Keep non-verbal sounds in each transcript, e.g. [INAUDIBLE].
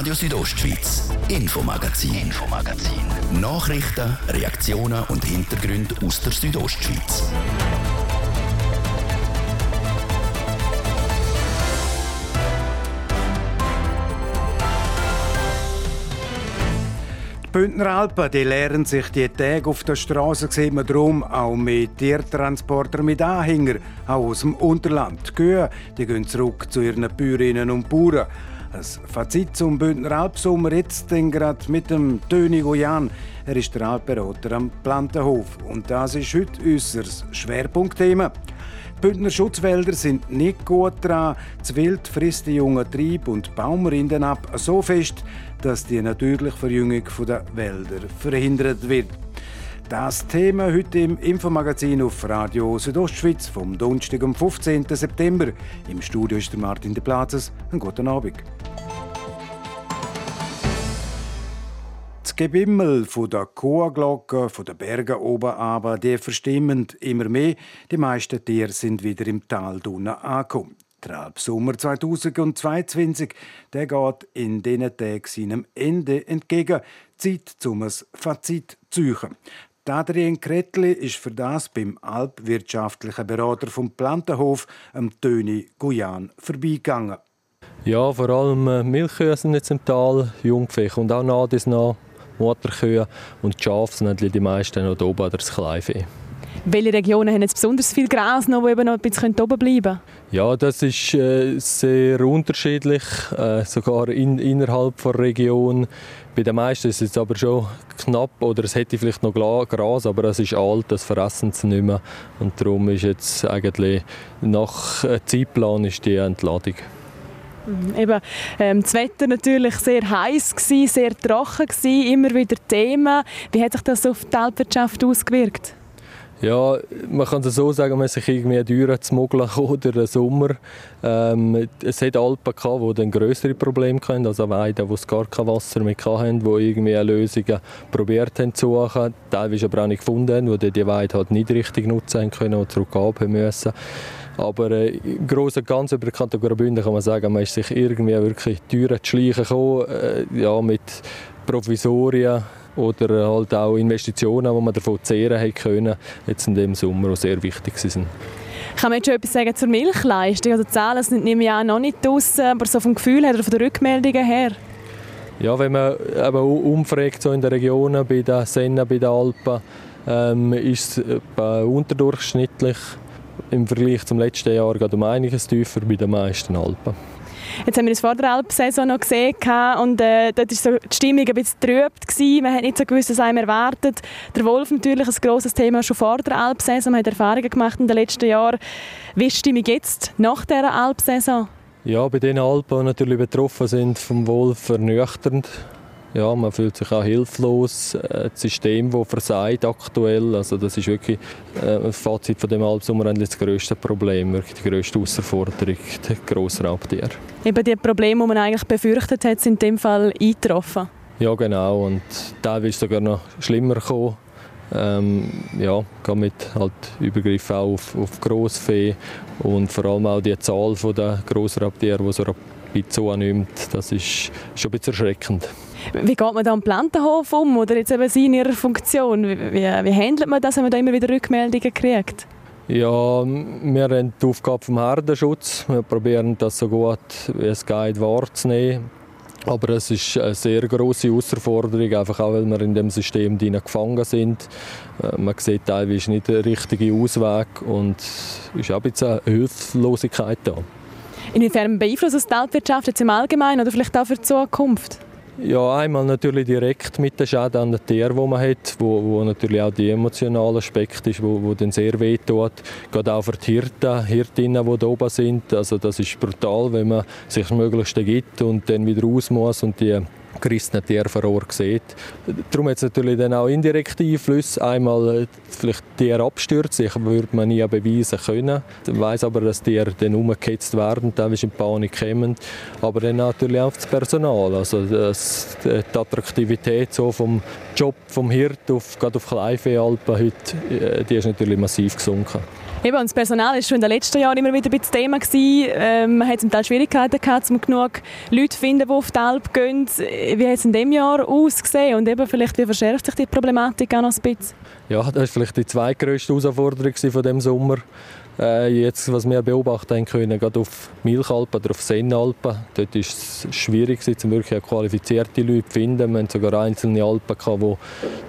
Radio Südostschweiz, Infomagazin, Infomagazin. Nachrichten, Reaktionen und Hintergründe aus der Südostschweiz. Die Bündner Alpen die lernen sich die Tage auf der Straße sieht man drum auch mit Tiertransportern mit Anhänger, auch aus dem Unterland. Die Kühe die gehen zurück zu ihren Bäuerinnen und Bauern. Ein Fazit zum Bündner Alpsommer jetzt denn gerade mit dem Töni Goyan. Er ist der Alpberater am Plantenhof und das ist heute unser Schwerpunktthema. Die Bündner Schutzwälder sind nicht gut dran. Das Wild frisst die jungen Trieb- und Baumrinden ab so fest, dass die natürliche Verjüngung der Wälder verhindert wird. Das Thema heute im Infomagazin auf Radio Südostschweiz vom Donnerstag, am 15. September. Im Studio ist Martin de Plazes. Einen guten Abend. Das Gebimmel von der Chorglocke, von den Bergen oben aber, die verstimmen immer mehr. Die meisten Tiere sind wieder im Tal Dunne angekommen. Der Alpsommer 2022 der geht in diesen Tagen seinem Ende entgegen. Zeit, um ein Fazit zu ziehen. Adrien Kretli ist für das beim alpwirtschaftlichen Berater vom Plantenhof, am Töni Guyan, vorbeigegangen. Ja, vor allem äh, Milchkühe sind jetzt im Tal, Jungvieh und auch nah das nach Mutterkühe und die Schafe sind die meisten noch oben oder das Kleinvieh. Welche Regionen haben jetzt besonders viel Gras noch, die eben noch ein bisschen oben bleiben können? Ja, das ist äh, sehr unterschiedlich, äh, sogar in, innerhalb der Region. Bei den meisten ist es aber schon knapp oder es hätte vielleicht noch Gras, aber es ist alt, das fressen sie nicht mehr. Und darum ist jetzt eigentlich nach äh, Zeitplan ist die Entladung. Mhm, eben, ähm, das Wetter natürlich sehr heiß gsi, sehr trocken gsi, immer wieder Themen. Wie hat sich das auf die Alpwirtschaft ausgewirkt? Ja, man kann es so sagen, man sich irgendwie Düre zu mogeln [LAUGHS] oder den Sommer. Ähm, es hat Alpen gehabt, die dann größere Probleme hatten, also Weiden, es gar kein Wasser mehr hatten, die irgendwie Lösungen probiert haben zu suchen, teilweise aber auch nicht gefunden haben, die die Weide halt nicht richtig nutzen können und zurückgeben müssen. Aber äh, im Großen und Ganzen über die Graubünden kann man sagen, man ist sich irgendwie wirklich Türen zu schleichen gekommen, äh, ja, mit Provisorien, oder halt auch Investitionen, die man davon zehren können, jetzt in dem Sommer, die sehr wichtig sind. Kann man jetzt schon etwas sagen zur Milchleistung? Also die Zahlen sind im Jahr noch nicht draussen, aber so vom Gefühl her oder von den Rückmeldungen her? Ja, wenn man eben umfragt so in den Regionen, bei den Sennen, bei den Alpen, ähm, ist es unterdurchschnittlich im Vergleich zum letzten Jahr gerade um einiges tiefer bei den meisten Alpen. Jetzt haben wir das vor der Alpsaison noch gesehen und äh, dort war so die Stimmung ein bisschen trübt. Man hat nicht so gewusst, was einem erwartet. Der Wolf natürlich ein grosses Thema schon vor der Alpsaison. Man hat Erfahrungen gemacht in den letzten Jahren. Wie ist die Stimmung jetzt nach dieser Alpsaison? Ja, bei den Alpen, die natürlich betroffen sind vom Wolf, vernüchternd. Ja, man fühlt sich auch hilflos. Äh, das System, das versagt aktuell, also das ist wirklich äh, das Fazit von dem Albsommer das grösste Problem, wirklich die grösste Herausforderung, die Grossraubtiere. Eben die Probleme, die man eigentlich befürchtet hat, sind in dem Fall eingetroffen? Ja, genau. Und teilweise sogar noch schlimmer gekommen. Ähm, ja, mit halt Übergriff auf, auf Grossvieh und vor allem auch die Zahl der Grossraubtiere, die so rapid zunimmt, das ist schon ein bisschen erschreckend. Wie geht man da am Plantenhof um oder jetzt eben Sie in Ihrer Funktion? Wie, wie, wie handelt man das, wenn man da immer wieder Rückmeldungen kriegt? Ja, wir haben die Aufgabe vom Herdenschutz. Wir probieren das so gut wie es geht wahrzunehmen. Aber es ist eine sehr große Herausforderung, einfach auch weil wir in dem System gefangen sind. Äh, man sieht teilweise nicht den richtigen Ausweg und es ist auch ein bisschen eine Hilflosigkeit da. Inwiefern beeinflusst es die Weltwirtschaft jetzt im Allgemeinen oder vielleicht auch für die Zukunft? Ja, einmal natürlich direkt mit den Schäden an den Tieren, die man hat, wo, wo natürlich auch der emotionale Aspekt ist, wo, wo dann sehr weh tut. Gerade auch für die Hirten, Hirtinnen, die da oben sind. Also das ist brutal, wenn man sich das Möglichste gibt und dann wieder raus muss und die gerissenen Tiere vor Ort sieht. Darum hat es natürlich dann auch indirekte Einflüsse. Einmal äh, vielleicht Tiere abstürzen, ich würde man nie beweisen können. Ich weiss aber, dass Tiere dann umgehetzt werden, teilweise in Panik kommen. Aber dann natürlich auch das Personal, also das, die Attraktivität so vom Job vom Hirt auf, gerade auf Kleinvieh-Alpen heute, äh, die ist natürlich massiv gesunken. Eben, das Personal war schon in den letzten Jahren immer wieder ein bisschen Thema. Ähm, man hat zum Teil Schwierigkeiten gehabt, um genug Leute zu finden, die auf die Alp gehen. Wie hat es in diesem Jahr ausgesehen? Und eben vielleicht, wie verschärft sich die Problematik auch noch ein bisschen? Ja, das war vielleicht die zweitgrößte Herausforderung von dem Sommer. Äh, jetzt, was wir beobachten können, gerade auf Milchalpen oder auf Sennalpen, dort war es schwierig, wirklich qualifizierte Leute zu finden. Wir hatten sogar einzelne Alpen, die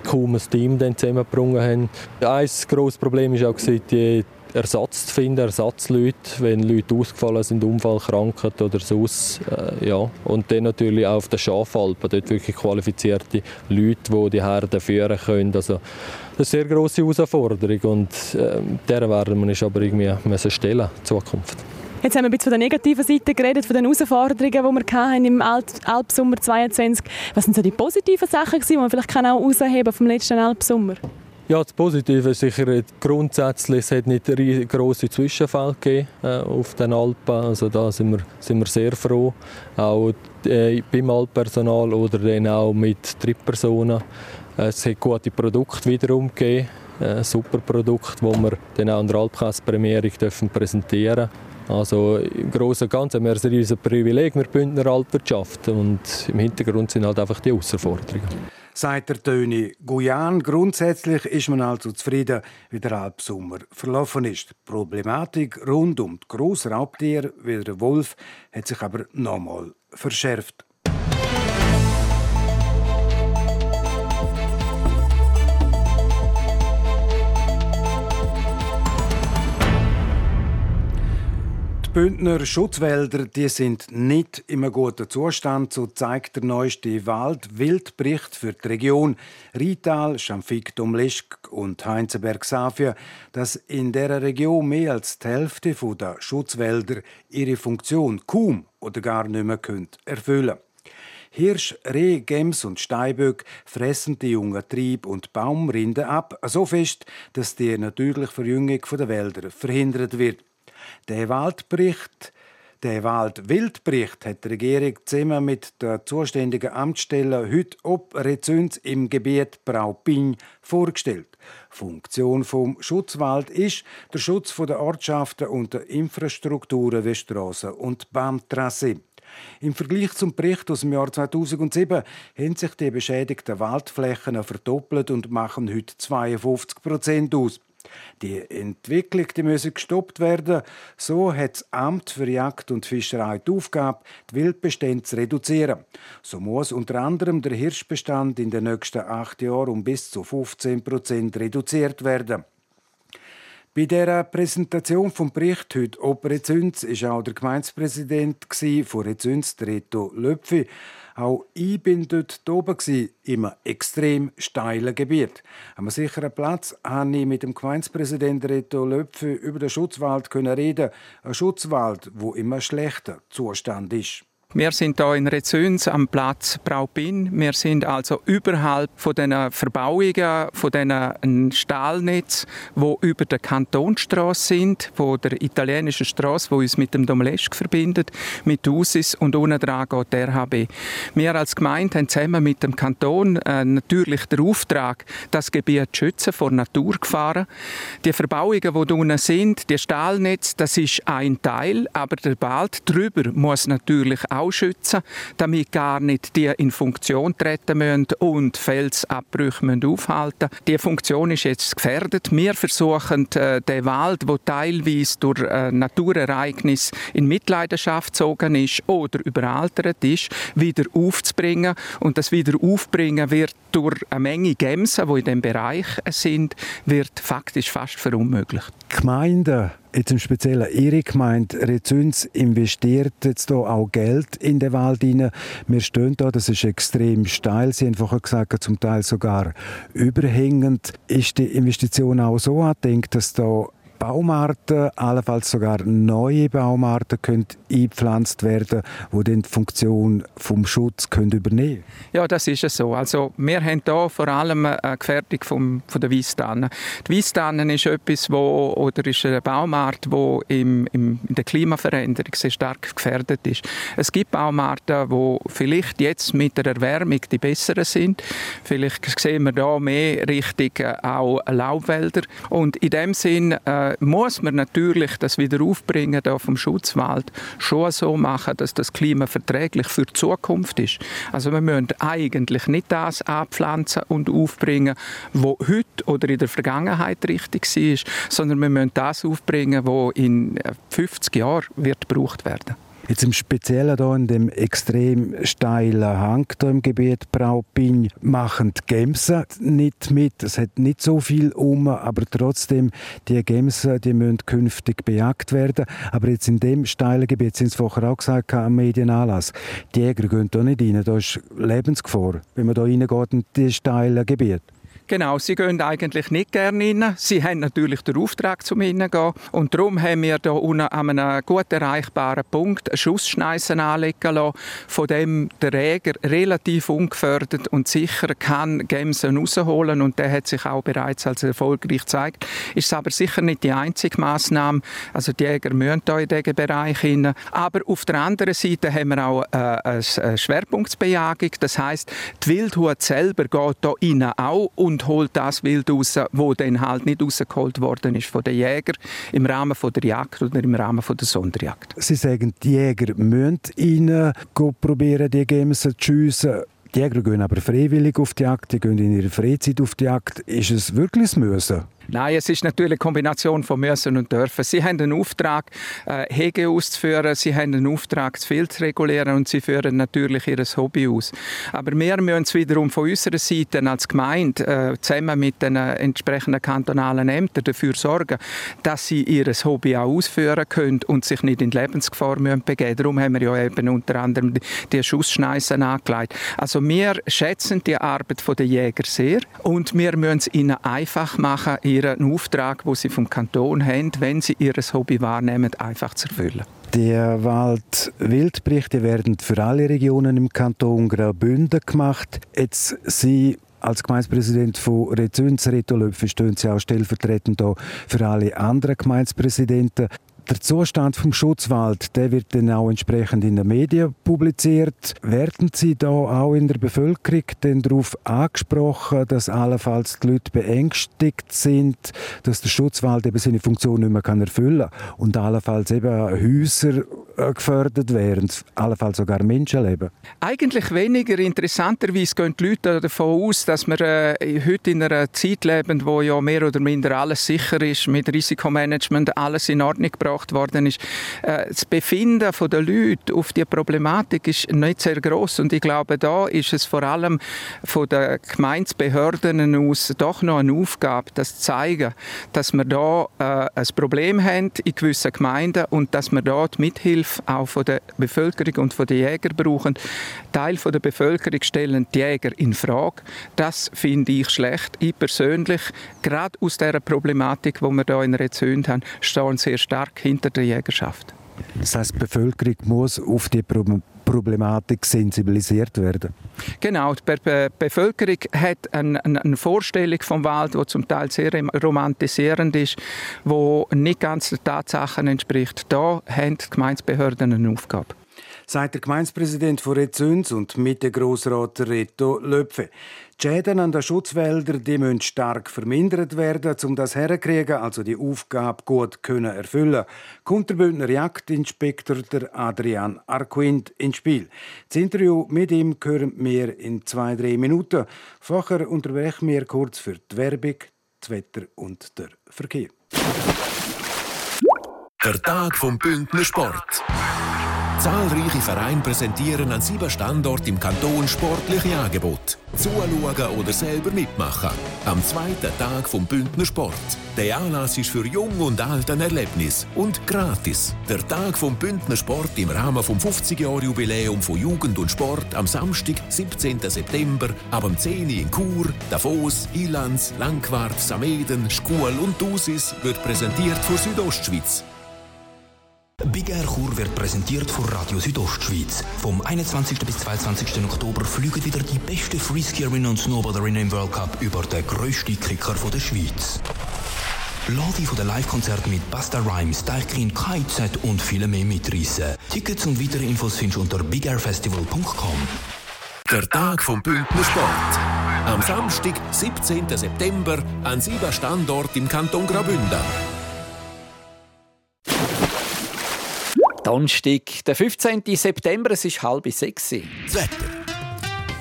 kaum ein Team zusammengebracht haben. Ein grosses Problem war auch die Ersatz zu finden, Ersatzleute, wenn Leute ausgefallen sind, Unfallkrankheit oder sonst. Äh, ja. Und dann natürlich auch auf den Schafalpen, dort wirklich qualifizierte Leute, die die Herden führen können. Also, das ist eine sehr grosse Herausforderung und äh, der werden wir uns aber irgendwie müssen stellen in Zukunft. Jetzt haben wir ein bisschen von der negativen Seite geredet, von den Herausforderungen, die wir hatten im Alpsommer 2022. Was sind so die positiven Sachen, die man vielleicht auch herausheben vom letzten Alpsommer? Ja, das Positive ist sicher grundsätzlich, es hat nicht grosse Zwischenfälle gegeben äh, auf den Alpen. Also da sind wir, sind wir sehr froh. Auch äh, beim Alppersonal oder dann auch mit Drittpersonen. Äh, es hat gute Produkte wiederum gegeben. Äh, super Produkte, die wir dann auch an der Alpkäse-Prämierung präsentieren dürfen. Also im Großen und Ganzen haben wir ein Privileg, wir Bündner Alpwirtschaft und im Hintergrund sind halt einfach die Herausforderungen sagt der Töni. Guyan. Grundsätzlich ist man also zufrieden, wie der Alpsommer verlaufen ist. Die Problematik rund um die Grossraubtiere wie der Wolf hat sich aber nochmal verschärft. Bündner Schutzwälder die sind nicht in einem guten Zustand, so zeigt der neueste Wald-Wildbericht für die Region. Rital, Schamfik, Domleschk und Heinzenberg-Safia, dass in der Region mehr als die Hälfte der Schutzwälder ihre Funktion kaum oder gar nicht mehr erfüllen. Hirsch, Reh, Gems und Steinböck fressen die jungen Trieb- und Baumrinden ab, so fest, dass die natürliche Verjüngung der Wälder verhindert wird. Der Waldbericht der Waldwildbericht hat die Regierung zusammen mit der zuständigen Amtsstelle heute ob Rezüns im Gebiet Braupin vorgestellt. Funktion vom Schutzwald ist der Schutz der Ortschaften und der Infrastrukturen wie Strassen und Bahntrasse. Im Vergleich zum Bericht aus dem Jahr 2007 haben sich die beschädigten Waldflächen verdoppelt und machen heute 52 Prozent aus. Die Entwicklung die müsse gestoppt werden. So hat das Amt für Jagd und Fischerei die Aufgabe, die Wildbestände zu reduzieren. So muss unter anderem der Hirschbestand in den nächsten acht Jahren um bis zu 15 Prozent reduziert werden. Bei der Präsentation vom Bericht heute Operizünz war auch der Gemeindepräsident von Rezünz, Reto Löpfi. Auch ich bin dort oben im extrem steilen Gebiet. Am sicheren Platz habe ich mit dem Gemeindepräsidenten Reto Löpfe über den Schutzwald reden. Ein Schutzwald, wo immer schlechter Zustand ist. Wir sind hier in Rezüns am Platz Braupin. Wir sind also überhalb von den Verbauungen, von diesen Stahlnetz, wo über der Kantonstraße sind, wo der italienischen Straße, wo uns mit dem Domleschk verbindet, mit Usis und unten dran geht der RHB. Wir als Gemeinde haben zusammen mit dem Kanton äh, natürlich den Auftrag, das Gebiet zu schützen vor Naturgefahren. Die Verbauungen, die unten sind, die Stahlnetz, das ist ein Teil, aber der Wald drüber muss natürlich auch auch schützen, damit gar nicht die in Funktion treten müssen und Felsabbrüche müssen aufhalten Die Funktion ist jetzt gefährdet. Wir versuchen, äh, den Wald, der teilweise durch äh, Naturereignisse in Mitleidenschaft gezogen ist oder überaltert ist, wieder aufzubringen. Und das Wiederaufbringen wird durch eine Menge Gemsen, die in diesem Bereich sind, wird faktisch fast verunmöglicht. Gemeinden Jetzt im Speziellen Ihre Gemeinde Rezüns investiert jetzt hier auch Geld in den Wald hinein. Wir stehen da, das ist extrem steil. Sie haben vorher gesagt, zum Teil sogar überhängend. Ist die Investition auch so angedenkt, dass da Baumarten, allenfalls sogar neue Baumarten können eingepflanzt werden, die dann die Funktion vom Schutz können übernehmen Ja, das ist es so. Also wir haben hier vor allem eine Gefährdung vom, von der Weisstannen. Die Weisstannen ist etwas, wo, oder ist eine Baumart, die im, im, in der Klimaveränderung sehr stark gefährdet ist. Es gibt Baumarten, die vielleicht jetzt mit der Erwärmung die besseren sind. Vielleicht sehen wir da mehr Richtung äh, auch Laubwälder. Und in dem Sinn äh, muss man natürlich das Wiederaufbringen da vom Schutzwald schon so machen, dass das Klima verträglich für die Zukunft ist. Also wir müssen eigentlich nicht das anpflanzen und aufbringen, was heute oder in der Vergangenheit richtig war, sondern wir müssen das aufbringen, was in 50 Jahren wird gebraucht werden. Jetzt im Speziellen hier in dem extrem steilen Hang hier im Gebiet Braupin machen die Gemsen nicht mit. Es hat nicht so viel um, aber trotzdem, die Gemsen, die müssen künftig bejagt werden. Aber jetzt in dem steilen Gebiet, sind es vorher auch gesagt am Medienanlass, die Jäger gehen hier nicht rein. Da ist Lebensgefahr, wenn man hier reingeht in die steilen Gebiete. Genau, sie gehen eigentlich nicht gerne rein. Sie haben natürlich den Auftrag zum Hineingehen. Und darum haben wir hier unten an einem gut erreichbaren Punkt eine Schussschneise anlegen lassen, von dem der Jäger relativ ungefördert und sicher kann Gemsen rausholen. Und der hat sich auch bereits als erfolgreich gezeigt. Ist aber sicher nicht die einzige Massnahme. Also die Jäger müssen hier in diesen Bereich hinein. Aber auf der anderen Seite haben wir auch äh, eine Schwerpunktsbejagung. Das heißt, die Wildhut selber geht hier rein auch und und holt das Wild raus, wo dann halt nicht rausgeholt worden ist von den Jägern im Rahmen von der Jagd oder im Rahmen von der Sonderjagd. Sie sagen, die Jäger müssen ihnen probieren, die Gemsen zu schiessen. Die Jäger gehen aber freiwillig auf die Jagd, die gehen in ihrer Freizeit auf die Jagd. Ist es wirklich das Müssen? Nein, es ist natürlich eine Kombination von müssen und dürfen. Sie haben einen Auftrag, äh, Hege auszuführen, sie haben einen Auftrag, das Feld zu regulieren und sie führen natürlich ihr Hobby aus. Aber wir müssen es wiederum von unserer Seite als Gemeinde äh, zusammen mit den entsprechenden kantonalen Ämtern dafür sorgen, dass sie ihr Hobby auch ausführen können und sich nicht in Lebensgefahr müssen begeben. Darum haben wir ja eben unter anderem die Schussschneisen angelegt. Also wir schätzen die Arbeit der Jäger sehr und wir müssen es ihnen einfach machen, ihren Auftrag, wo sie vom Kanton haben, wenn sie ihr Hobby wahrnehmen, einfach zu erfüllen. Die Waldwildberichte werden für alle Regionen im Kanton Graubünden gemacht. Jetzt Sie als Gemeindepräsident von Rezüns, Reto Löpfe, stehen Sie auch stellvertretend für alle anderen Gemeindepräsidenten. Der Zustand vom Schutzwald, der wird dann auch entsprechend in den Medien publiziert. Werden Sie da auch in der Bevölkerung denn darauf angesprochen, dass allenfalls die Leute beängstigt sind, dass der Schutzwald eben seine Funktion nicht mehr erfüllen kann und allenfalls eben Häuser gefördert werden, allenfalls sogar Menschenleben? Eigentlich weniger. Interessanterweise gehen die Leute davon aus, dass wir äh, heute in einer Zeit leben, wo ja mehr oder minder alles sicher ist, mit Risikomanagement alles in Ordnung gebracht worden ist. Äh, das Befinden der Leute auf die Problematik ist nicht sehr groß und ich glaube, da ist es vor allem von den Gemeindebehörden aus doch noch eine Aufgabe, das zu zeigen, dass wir da äh, ein Problem haben in gewissen Gemeinden und dass wir dort mithilfen Auch von der Bevölkerung und von den Jägern brauchen. Teil von der Bevölkerung stellen die Jäger in Frage. Das finde ich schlecht. Ich persönlich, gerade aus der Problematik, die wir hier in Rezünd haben, stehe sehr stark hinter der Jägerschaft. Das heißt, die Bevölkerung muss auf die Problematik sensibilisiert werden. Genau, die Be Bevölkerung hat eine, eine, Vorstellung vom Wald, die zum Teil sehr romantisierend ist, wo nicht ganz den Tatsachen entspricht. Da haben die Gemeindebehörden eine Aufgabe sagt der Gemeindepräsident von Rezüns und Mitte-Grossrat Reto Löpfe. Die Schäden an den Schutzwäldern die müssen stark vermindert werden, um das herzukriegen, also die Aufgabe gut können erfüllen. Kommt der Bündner Jagdinspektor der Adrian Arquint ins Spiel. Das Interview mit ihm hören wir in zwei, drei Minuten. Vorher unterbrechen wir kurz für die Werbung, das Wetter und der Verkehr. Der Tag vom Bündner Sport. Zahlreiche Vereine präsentieren an sieben Standorten im Kanton sportliche Angebote. Zuschauen oder selber mitmachen. Am zweiten Tag vom Bündner Sport. Der Anlass ist für Jung und Alt ein Erlebnis und gratis. Der Tag vom Bündner Sport im Rahmen vom 50-Jahr-Jubiläum von Jugend und Sport am Samstag, 17. September, ab dem 10 Uhr in Chur, Davos, Ilanz, Langquart, Sameden, Schkuhl und Dusis wird präsentiert von Südostschweiz. Big Air Chur wird präsentiert von Radio Südostschweiz. Vom 21. bis 22. Oktober fliegen wieder die besten Freeskierinnen und Snowboarderinnen im World Cup über den grössten Kicker der Schweiz. Lade von den Live-Konzerten mit Basta Rhymes, Deichkind, KIZ und viele mehr mitreißen. Tickets und weitere Infos findest du unter bigairfestival.com. Der Tag vom Bündner Sport. Am Samstag, 17. September, an sieben Standorten im Kanton Graubünden. Donnerstag, der 15. September, es ist halb sechs. Das Wetter.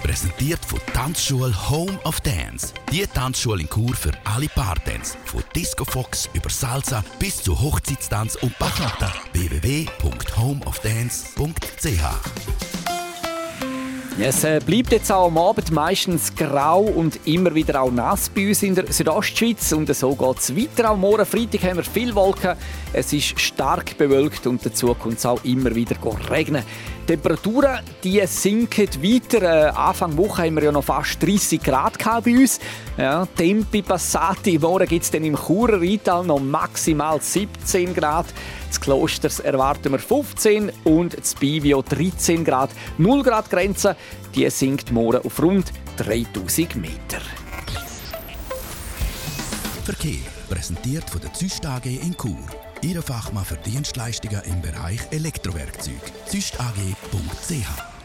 Präsentiert von Tanzschule Home of Dance. Die Tanzschule in Kur für alle Partens. Von Disco Fox über Salsa bis zu Hochzeitstanz und Bachata. www.homeofdance.ch Es äh, bleibt jetzt auch am Abend meistens grau und immer wieder auch nass bei uns in der Südostschweiz. Und so geht es weiter. Am Morgen Freitag haben wir viele Wolken. Es ist stark bewölkt und dazu kommt es auch immer wieder regnen. Temperaturen die sinken weiter. Äh, Anfang Woche haben wir ja noch fast 30 Grad bei uns. Ja, Tempi passati. Morgen gibt es dann im Churer Rheintal noch maximal 17 Grad. Das Klosters erwarten wir 15 und das Bivio 13 Grad. 0 Grad Grenze, die sinkt morgen auf rund 3000 Meter. Verkehr. Präsentiert von der Züst AG in Chur. Ihre Fachmann für Dienstleistungen im Bereich Elektrowerkzeug. züstag.ch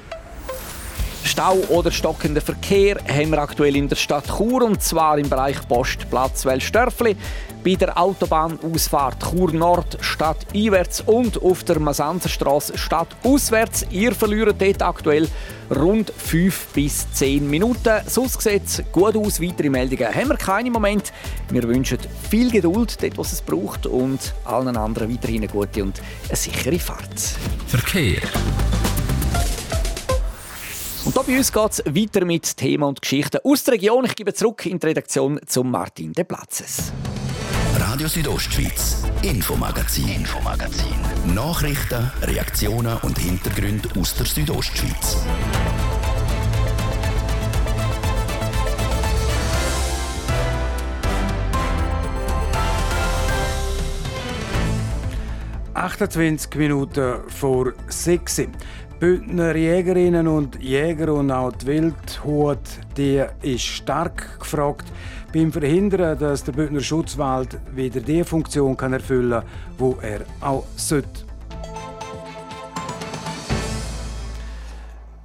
Stau oder stockender Verkehr haben wir aktuell in der Stadt Chur und zwar im Bereich Postplatz Wellstörfli, bei der Autobahnausfahrt Chur Nord Stadt einwärts und auf der Masanzerstraße Stadt auswärts. Ihr verliert dort aktuell rund 5 bis 10 Minuten. Sonst sieht es gut aus. Weitere Meldungen haben wir keine im Moment. Wir wünschen viel Geduld dort, was es braucht und allen anderen weiterhin eine gute und eine sichere Fahrt. Verkehr. Und hier bei uns geht es weiter mit Themen und Geschichten aus der Region. Ich gebe zurück in die Redaktion zum Martin De Platzes. Radio Südostschweiz, Infomagazin, Infomagazin. Nachrichten, Reaktionen und Hintergründe aus der Südostschweiz. ...28 Minuten vor 6 Uhr. Bündner Jägerinnen und Jäger und auch die Wildhut, die ist stark gefragt beim Verhindern, dass der Bündner Schutzwald wieder die Funktion kann erfüllen kann, wo er auch sollte.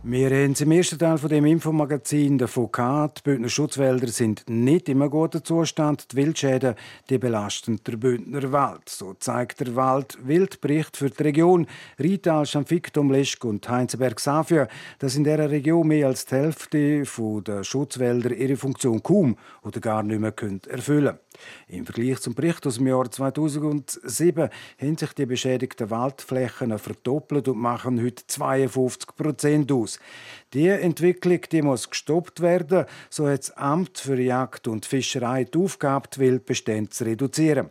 Wir haben im ersten Teil von dem Infomagazin davon gehabt, die Bündner Schutzwälder sind nicht einem guten Zustand. Die Wildschäden die belasten den Bündner Wald. So zeigt der Wald-Wildbericht für die Region Rital, Schanfiktum, Leschk und Heinzenberg-Safia, dass in dieser Region mehr als die Hälfte der Schutzwälder ihre Funktion kaum oder gar nicht mehr erfüllen können. Im Vergleich zum Bericht aus dem Jahr 2007 haben sich die beschädigten Waldflächen verdoppelt und machen heute 52 Prozent aus. Die Entwicklung die muss gestoppt werden, so hat das Amt für Jagd und Fischerei die Aufgabe, die Wildbestände zu reduzieren.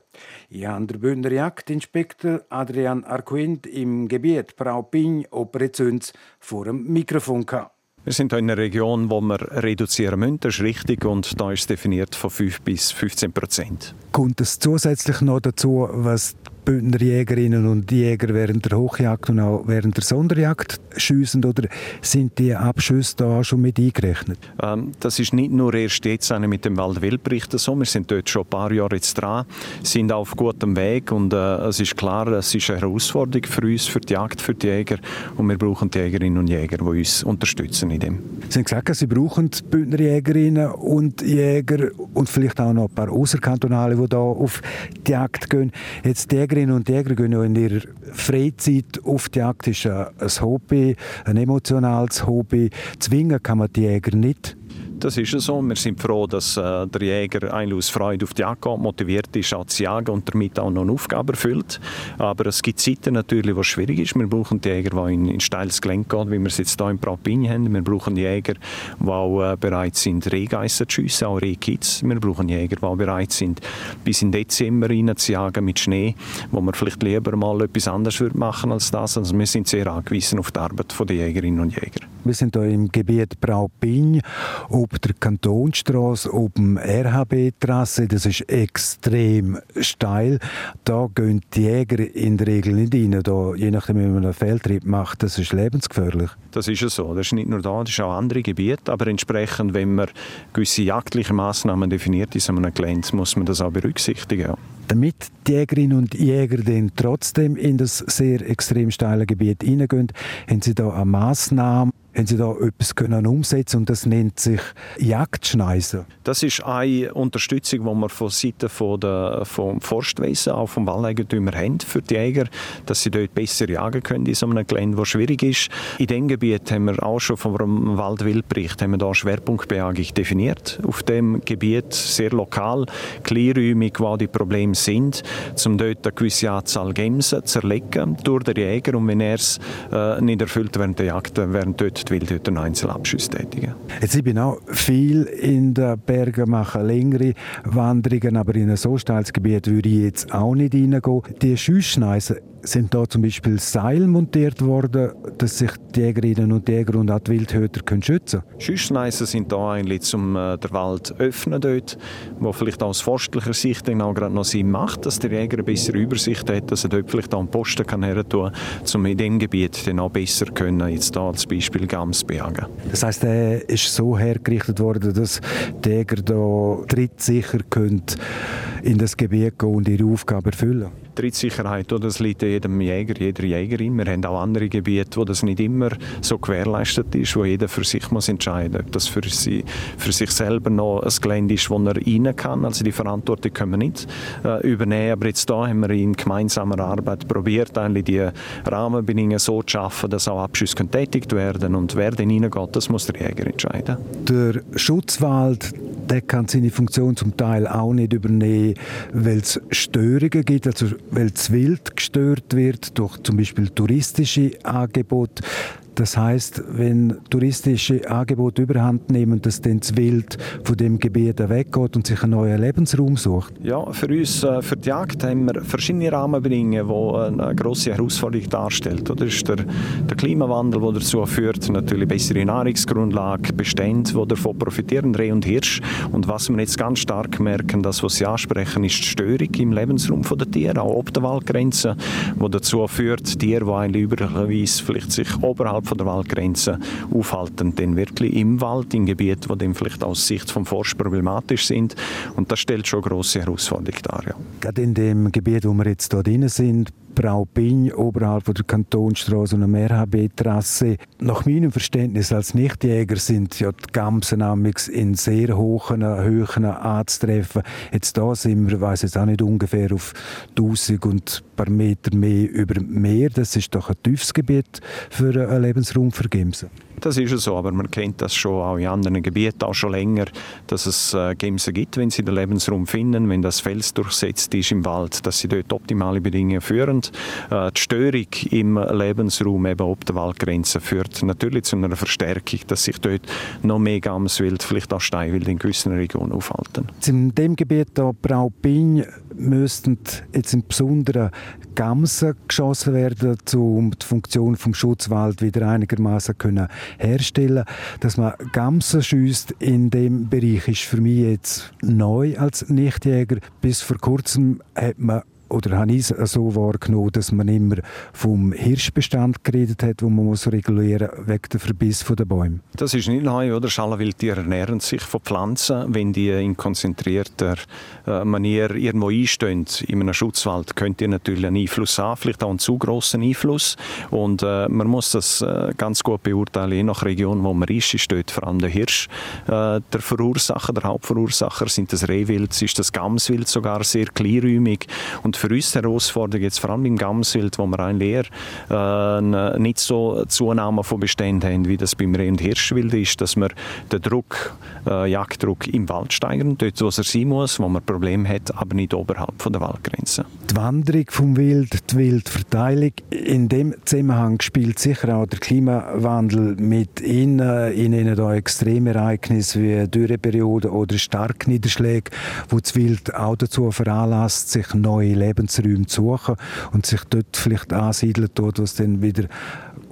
Ich habe den Bündner Jagdinspektor Adrian Arquint im Gebiet Braupin Operezünz vor dem Mikrofon gehabt. Wir sind hier in einer Region, wo wir reduzieren müssen, das ist richtig, und da ist definiert von 5 bis 15 Prozent. Kommt es zusätzlich noch dazu, was Bündner Jägerinnen und Jäger während der Hochjagd und auch während der Sonderjagd schiessen oder sind die Abschüsse da schon mit eingerechnet? Ähm, das ist nicht nur erst jetzt mit dem Waldwildbericht so, wir sind dort schon ein paar Jahre jetzt dran, sind auf gutem Weg und äh, es ist klar, es ist eine Herausforderung für uns, für die Jagd, für die Jäger und wir brauchen die Jägerinnen und Jäger, die uns unterstützen in dem. Sie haben gesagt, Sie brauchen Bündner Jägerinnen und Jäger und vielleicht auch noch ein paar Außerkantonale, die da auf die Jagd gehen. Jetzt die Jägerinnen und Jäger gehen ja in ihrer Freizeit auf die Jagd. Das ist ein Hobby, ein emotionales Hobby. Zwingen kann man die Jäger nicht. Das ist so. Wir sind froh, dass äh, der Jäger eigentlich aus Freude auf die Jagd geht, motiviert ist, auch zu jagen und damit auch noch eine Aufgabe erfüllt. Aber es gibt Zeiten natürlich, wo es schwierig ist. Wir brauchen Jäger, die in, in steiles Gelände gehen, wie wir es jetzt hier in Braupini haben. Wir brauchen Jäger, die auch äh, bereit sind, Rehgeissen zu schiessen, auch Rehkitz. Wir brauchen Jäger, die auch bereit sind, bis in Dezember rein zu jagen mit Schnee, wo man vielleicht lieber mal etwas anderes machen als das. Also wir sind sehr angewiesen auf die Arbeit der Jägerinnen und Jäger. Wir sind hier im Gebiet Braupin, ob der Kantonstrasse, ob dem RHB-Trasse. Das ist extrem steil. Da gehen die Jäger in der Regel nicht rein. Da, je nachdem, wie man einen Feldtrieb macht, das ist lebensgefährlich. Das ist es so. Das ist nicht nur da, das ist auch andere Gebiete. Aber entsprechend, wenn man gewisse jagdliche Maßnahmen definiert in so einem Gelände, muss man das auch berücksichtigen. Damit die Jägerinnen und Jäger dann trotzdem in das sehr extrem steile Gebiet hineingehen, haben sie da eine Maßnahme haben Sie da etwas können umsetzen und das nennt sich Jagdschneisen? Das ist eine Unterstützung, die wir von Seiten von der, vom Forstwesen, auch vom Waldeigentümer haben für die Jäger, dass sie dort besser jagen können in so einem Gelände, wo schwierig ist. In diesem Gebiet haben wir auch schon vom Waldwildbericht haben wir da Schwerpunktbejagung definiert. Auf dem Gebiet sehr lokal, kleinräumig, wo die Probleme sind, um dort eine gewisse Anzahl Gemsen zu erlegen durch den Jäger und wenn er es äh, nicht erfüllt während der Jagd, werden dort die Wildhüter Einzelabschüsse tätigen. Jetzt, ich bin auch viel in den Bergen, mache längere Wanderungen, aber in ein so steiles Gebiet würde ich jetzt auch nicht reingehen. Die Schüssschneisen, sind da zum Beispiel Seil montiert worden, dass sich die Jägerinnen und Jäger und auch die Wildhüter können schützen können? Schüssneisen sind da eigentlich, um äh, den Wald öffnen dort, wo vielleicht aus forstlicher Sicht auch gerade noch Sinn macht, dass der Jäger eine bessere Übersicht hat, dass er dort vielleicht auch einen Posten kann her tun, um in dem Gebiet dann auch besser können, jetzt da zum Beispiel Gams bejagen. Das heißt, er ist so hergerichtet worden, dass die Jäger da trittsicher können in das Gebiet gehen und ihre Aufgabe erfüllen Trittsicherheit, das liegt jedem Jäger, jeder Jägerin. Wir haben auch andere Gebiete, wo das nicht immer so gewährleistet ist, wo jeder für sich muss entscheiden ob das für, sie, für sich selber noch ein Gelände ist, wo er rein kann. Also die Verantwortung können wir nicht äh, übernehmen. Aber jetzt da haben wir in gemeinsamer Arbeit probiert, eigentlich die Rahmenbedingungen so zu schaffen, dass auch Abschüsse getätigt werden und wer dann reingeht, das muss der Jäger entscheiden. Der Schutzwald der kann seine Funktion zum Teil auch nicht übernehmen, weil es Störungen gibt, also weil das Wild gestört wird durch zum Beispiel touristische Angebote. Das heißt, wenn touristische Angebote überhand nehmen, dass dann das Wild von dem Gebiet weggeht und sich einen neuen Lebensraum sucht? Ja, für uns, äh, für die Jagd, haben wir verschiedene Rahmenbedingungen, die eine grosse Herausforderung darstellen. Das ist der, der Klimawandel, der dazu führt, natürlich bessere Nahrungsgrundlage, Bestände, die davon profitieren, Reh und Hirsch. Und was wir jetzt ganz stark merken, das, was Sie ansprechen, ist die Störung im Lebensraum der Tiere, auch ob der Waldgrenze, die dazu führt, Tiere, die eigentlich üblicherweise vielleicht sich oberhalb von der Waldgrenze aufhalten, dann wirklich im Wald, in Gebieten, die dann vielleicht aus Sicht vom Forst problematisch sind. Und das stellt schon große Herausforderungen dar. Ja. Gerade in dem Gebiet, wo wir jetzt hier drin sind, Braupin, oberhalb der Kantonstraße und der RHB-Trasse. Nach meinem Verständnis als Nichtjäger sind ja die Gamsen in sehr hohen Höhen anzutreffen. Jetzt da sind wir, weiß jetzt auch nicht, ungefähr auf 1000 und ein paar Meter mehr über Meer. Das ist doch ein tiefes Gebiet für einen Lebensraum für Gemsen. Das ist so, aber man kennt das schon auch in anderen Gebieten auch schon länger, dass es äh, Gemsen gibt, wenn sie den Lebensraum finden, wenn das Fels durchsetzt ist im Wald, dass sie dort optimale Bedingungen führen. Äh, die Störung im Lebensraum eben ob der Waldgrenze führt natürlich zu einer Verstärkung, dass sich dort noch mehr Gamswild, vielleicht auch Steinwild in gewissen Regionen aufhalten. In dem Gebiet hier Braupin müssten jetzt im Besonderen Gamsen geschossen werden, um die Funktion vom Schutzwald wieder einigermaßen können herstellen, dass man Gamsen schießt in dem Bereich ist für mich jetzt neu als Nichtjäger. Bis vor kurzem hat man oder habe ich es so wahrgenommen, dass man immer vom Hirschbestand geredet hat, wo man muss regulieren wegen der Verbiss der Bäume. Das ist nicht neu, oder? Schalenwildtiere ernähren sich von Pflanzen. Wenn die in konzentrierter äh, Manier irgendwo einstehen in einem Schutzwald, könnt ihr natürlich einen Einfluss haben, vielleicht auch einen zu grossen Einfluss. Und äh, man muss das äh, ganz gut beurteilen, je nach Region, wo man ist, ist dort vor allem der Hirsch äh, der Verursacher, der Hauptverursacher, sind das Rehwild, ist das Gamswild sogar sehr kleinräumig und für uns die Herausforderung jetzt vor allem im Gamswild, wo wir eigentlich eher äh, nicht so Zunahme von Beständen haben, wie das beim Reh- und Hirschwild ist, dass wir den Druck, äh, Jagddruck im Wald steigern, dort wo er sein muss, wo man Probleme hat, aber nicht oberhalb von der Waldgrenze. Die Wanderung vom Wild, die Wildverteilung, in dem Zusammenhang spielt sicher auch der Klimawandel mit in, in ihnen da Extremereignisse wie Dürreperiode oder Starkniederschläge, wo das Wild auch dazu veranlasst, sich neue Lebensräume zu suchen und sich dort vielleicht ansiedeln, dort, was dann wieder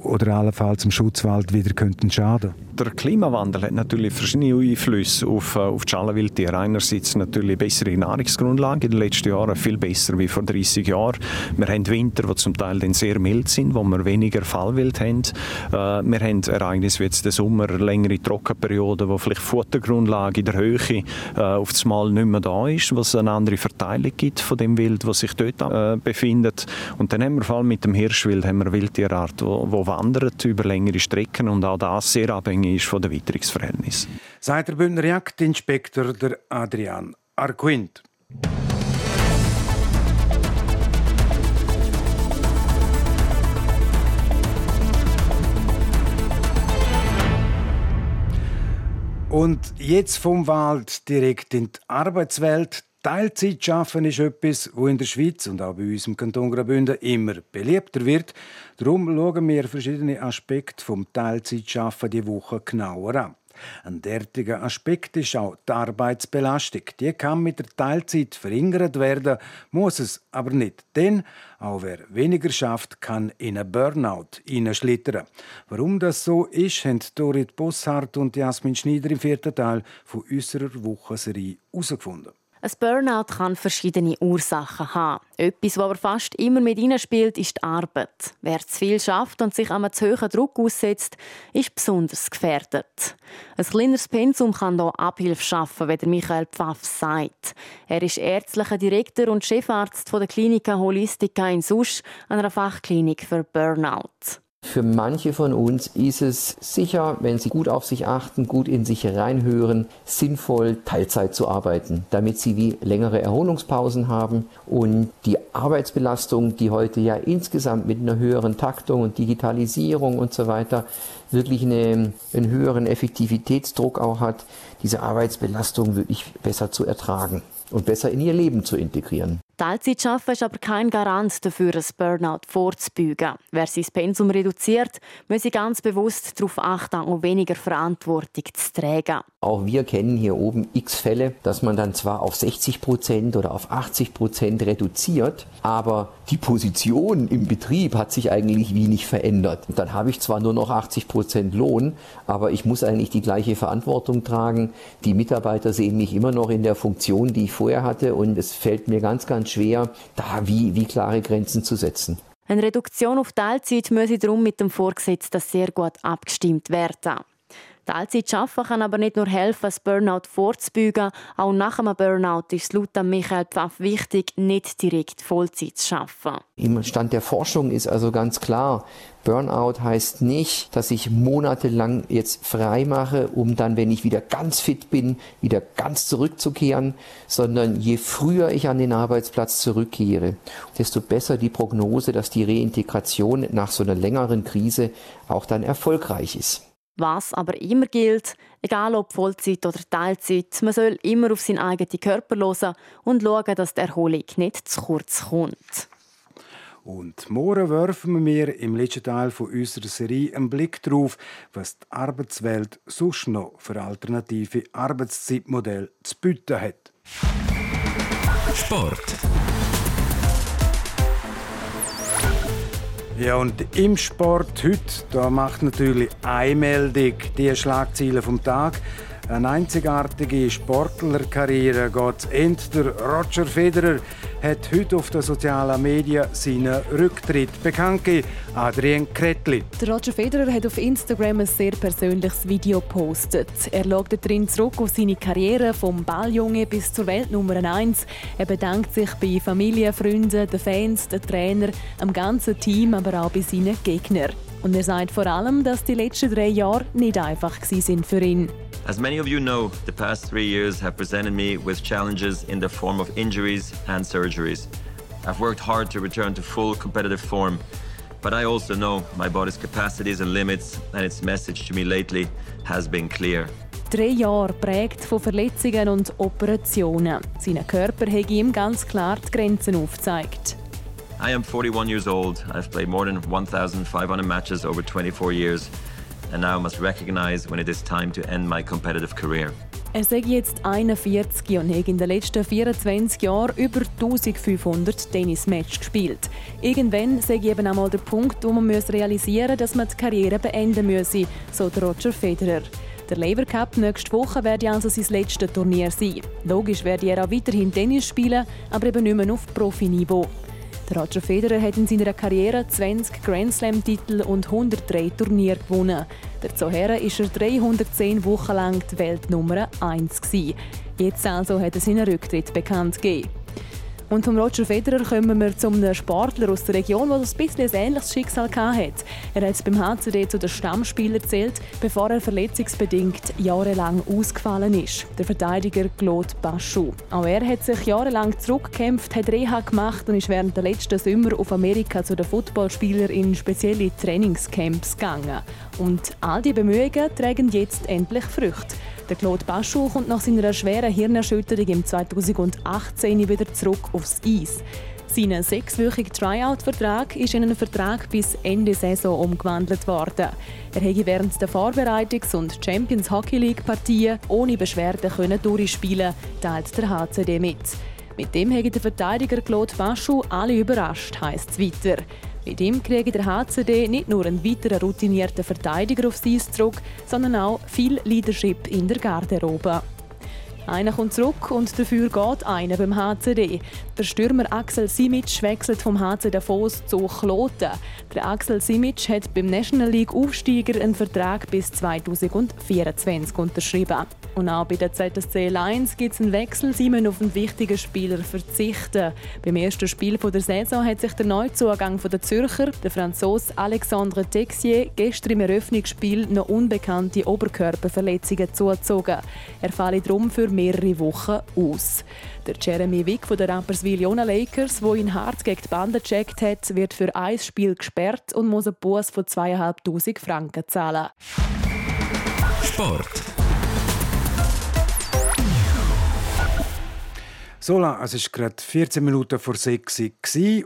oder allenfalls im Schutzwald wieder könnten schaden der Klimawandel hat natürlich verschiedene Einflüsse auf, äh, auf die Schalenwildtiere. Einerseits natürlich bessere Nahrungsgrundlage in den letzten Jahren, viel besser wie vor 30 Jahren. Wir haben Winter, die zum Teil dann sehr mild sind, wo wir weniger Fallwild haben. Äh, wir haben Ereignisse wie jetzt den Sommer, längere Trockenperioden, wo vielleicht Futtergrundlage in der Höhe äh, auf das Mal nicht mehr da ist, was eine andere Verteilung gibt von dem Wild, was sich dort befindet. Und dann haben wir vor allem mit dem Hirschwild haben wir Wildtierart, wo wandert über längere Strecken und auch das sehr abhängig ist von den Witterungsverhältnissen. Sagt der Bündner Jagdinspektor der Adrian Arquint. Und jetzt vom Wald direkt in die Arbeitswelt. Teilzeit schaffen ist etwas, wo in der Schweiz und auch bei uns im Kanton Graubünden immer beliebter wird. Darum schauen wir verschiedene Aspekte vom Teilzeitschaffen die Woche genauer an. Ein derartiger Aspekt ist auch die Arbeitsbelastung. Die kann mit der Teilzeit verringert werden, muss es aber nicht. Denn auch wer weniger schafft, kann in einen Burnout hineinschlittern. Warum das so ist, haben Dorit Bosshardt und Jasmin Schneider im vierten Teil von unserer Wochenserie herausgefunden. Ein Burnout kann verschiedene Ursachen haben. Etwas, was aber fast immer mit spielt, ist die Arbeit. Wer zu viel schafft und sich einem zu hohen Druck aussetzt, ist besonders gefährdet. Ein kleineres Pensum kann hier Abhilfe schaffen, wie Michael Pfaff sagt. Er ist ärztlicher Direktor und Chefarzt der Klinik Holistica in Susch, einer Fachklinik für Burnout. Für manche von uns ist es sicher, wenn sie gut auf sich achten, gut in sich reinhören, sinnvoll, Teilzeit zu arbeiten, damit sie wie längere Erholungspausen haben und die Arbeitsbelastung, die heute ja insgesamt mit einer höheren Taktung und Digitalisierung und so weiter wirklich eine, einen höheren Effektivitätsdruck auch hat, diese Arbeitsbelastung wirklich besser zu ertragen und besser in ihr Leben zu integrieren. Teilzeit arbeiten ist aber kein Garant dafür, ein Burnout vorzubeugen. Wer sein Pensum reduziert, muss ganz bewusst darauf achten, auch weniger Verantwortung zu tragen. Auch wir kennen hier oben x Fälle, dass man dann zwar auf 60 Prozent oder auf 80 Prozent reduziert, aber die Position im Betrieb hat sich eigentlich wenig verändert. Und dann habe ich zwar nur noch 80 Prozent Lohn, aber ich muss eigentlich die gleiche Verantwortung tragen. Die Mitarbeiter sehen mich immer noch in der Funktion, die ich vorher hatte und es fällt mir ganz, ganz schwer, da wie, wie klare Grenzen zu setzen. Eine Reduktion auf Teilzeit müsse darum mit dem Vorgesetzten sehr gut abgestimmt werden. Teilzeit arbeiten kann aber nicht nur helfen, das Burnout vorzubeugen. Auch nach einem Burnout ist es laut Michael Pfaff wichtig, nicht direkt Vollzeit zu arbeiten. Im Stand der Forschung ist also ganz klar, Burnout heißt nicht, dass ich monatelang jetzt frei mache, um dann, wenn ich wieder ganz fit bin, wieder ganz zurückzukehren, sondern je früher ich an den Arbeitsplatz zurückkehre, desto besser die Prognose, dass die Reintegration nach so einer längeren Krise auch dann erfolgreich ist. Was aber immer gilt, egal ob Vollzeit oder Teilzeit, man soll immer auf seinen eigenen Körper hören und schauen, dass die Erholung nicht zu kurz kommt. Und morgen werfen wir im letzten Teil von unserer Serie einen Blick darauf, was die Arbeitswelt sonst noch für alternative Arbeitszeitmodelle zu bieten hat. Sport. Ja, und im Sport heute, da macht natürlich eine Meldung die Schlagziele vom Tag. Eine einzigartige Sportlerkarriere geht zu Ende. Der Roger Federer hat heute auf den sozialen Medien seinen Rücktritt bekannt gegeben. Adrian Kretli. Der Roger Federer hat auf Instagram ein sehr persönliches Video gepostet. Er schaut darin zurück auf seine Karriere vom Balljunge bis zur Weltnummer 1. Er bedankt sich bei Familie, Freunden, den Fans, den Trainern, am ganzen Team, aber auch bei seinen Gegnern. Und er sagt vor allem, dass die letzten drei Jahre nicht einfach sind für ihn. As many of you know, the past three years have presented me with challenges in the form of injuries and surgeries. I've worked hard to return to full competitive form, but I also know my body's capacities and limits, and its message to me lately has been clear. Drei Jahre prägt von Verletzungen und Operationen. Sein Körper hat ihm ganz klar die Grenzen aufgezeigt. I am 41 years old. I've played more than 1,500 matches over 24 years, and now must recognize when it is time to end my competitive career. Er sei jetzt 41 und hat in den letzten 24 Jahren über 1500 Tennismatches gespielt. Irgendwann sei eben einmal der Punkt, wo man realisieren muss, dass man die Karriere beenden müsse, so Roger Federer. Der Lever Cup nächste Woche werde also sein letztes Turnier sein. Logisch werde er auch weiterhin Tennis spielen, aber eben nicht mehr auf Profiniveau. Der Roger Federer hat in seiner Karriere 20 Grand Slam-Titel und 103 Turniere gewonnen. Dazu war er 310 Wochen lang die Weltnummer 1. Jetzt also hat er seinen Rücktritt bekannt gegeben. Und vom Roger Federer kommen wir zu einem Sportler aus der Region, der ein bisschen ein ähnliches Schicksal hatte. Er hat beim HCD zu den Stammspielern zählt, bevor er verletzungsbedingt jahrelang ausgefallen ist. Der Verteidiger Claude Baschu. Auch er hat sich jahrelang zurückgekämpft, hat Reha gemacht und ist während der letzten Sommer auf Amerika zu den Footballspielern in spezielle Trainingscamps gegangen. Und all die Bemühungen tragen jetzt endlich Früchte. Der Claude Baschu kommt nach seiner schweren Hirnerschütterung im 2018 wieder zurück aufs Eis. Sein sechswöchiger Tryout-Vertrag ist in einen Vertrag bis Ende Saison umgewandelt worden. Er hätte während der Vorbereitungs- und Champions Hockey League-Partien ohne Beschwerden durchspielen teilt der HCD mit. Mit dem hat der Verteidiger Claude Baschu alle überrascht, heisst es weiter. Mit ihm kriege der HCD nicht nur einen weiteren routinierten Verteidiger aufs Eis zurück, sondern auch viel Leadership in der Garderobe. Einer kommt zurück und dafür geht einer beim HCD. Der Stürmer Axel Simic wechselt vom HC Davos zu Kloten. Der Axel Simic hat beim National League Aufsteiger einen Vertrag bis 2024 unterschrieben. Und auch bei der ZSC Lions gibt es einen Wechsel. Sie müssen auf einen wichtigen Spieler verzichten. Beim ersten Spiel der Saison hat sich der Neuzugang der Zürcher, der Franzose Alexandre Texier, gestern im Eröffnungsspiel noch unbekannte Oberkörperverletzungen zugezogen. Er falle darum für mehrere Wochen aus. Der Jeremy Wick von der Rapperswil Jona Lakers, der ihn hart gegen die Bande gecheckt hat, wird für ein Spiel gesperrt und muss einen Buß von 2'500 Franken zahlen. Sport. So es ist gerade 14 Minuten vor 6 Uhr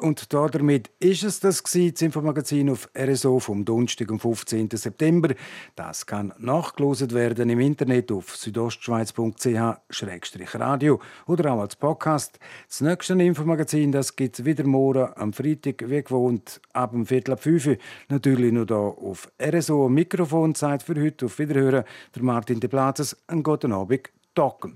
und damit ist es das das Infomagazin auf RSO vom Donnerstag, am 15. September. Das kann nachgelost werden im Internet auf südostschweiz.ch-radio oder auch als Podcast. Das nächste Infomagazin, gibt es wieder morgen am Freitag, wie gewohnt, ab dem Viertel ab 5 Uhr. Natürlich nur hier auf RSO. Mikrofon Zeit für heute. Auf Wiederhören. Der Martin De Plazes. Einen guten Abend. Talken.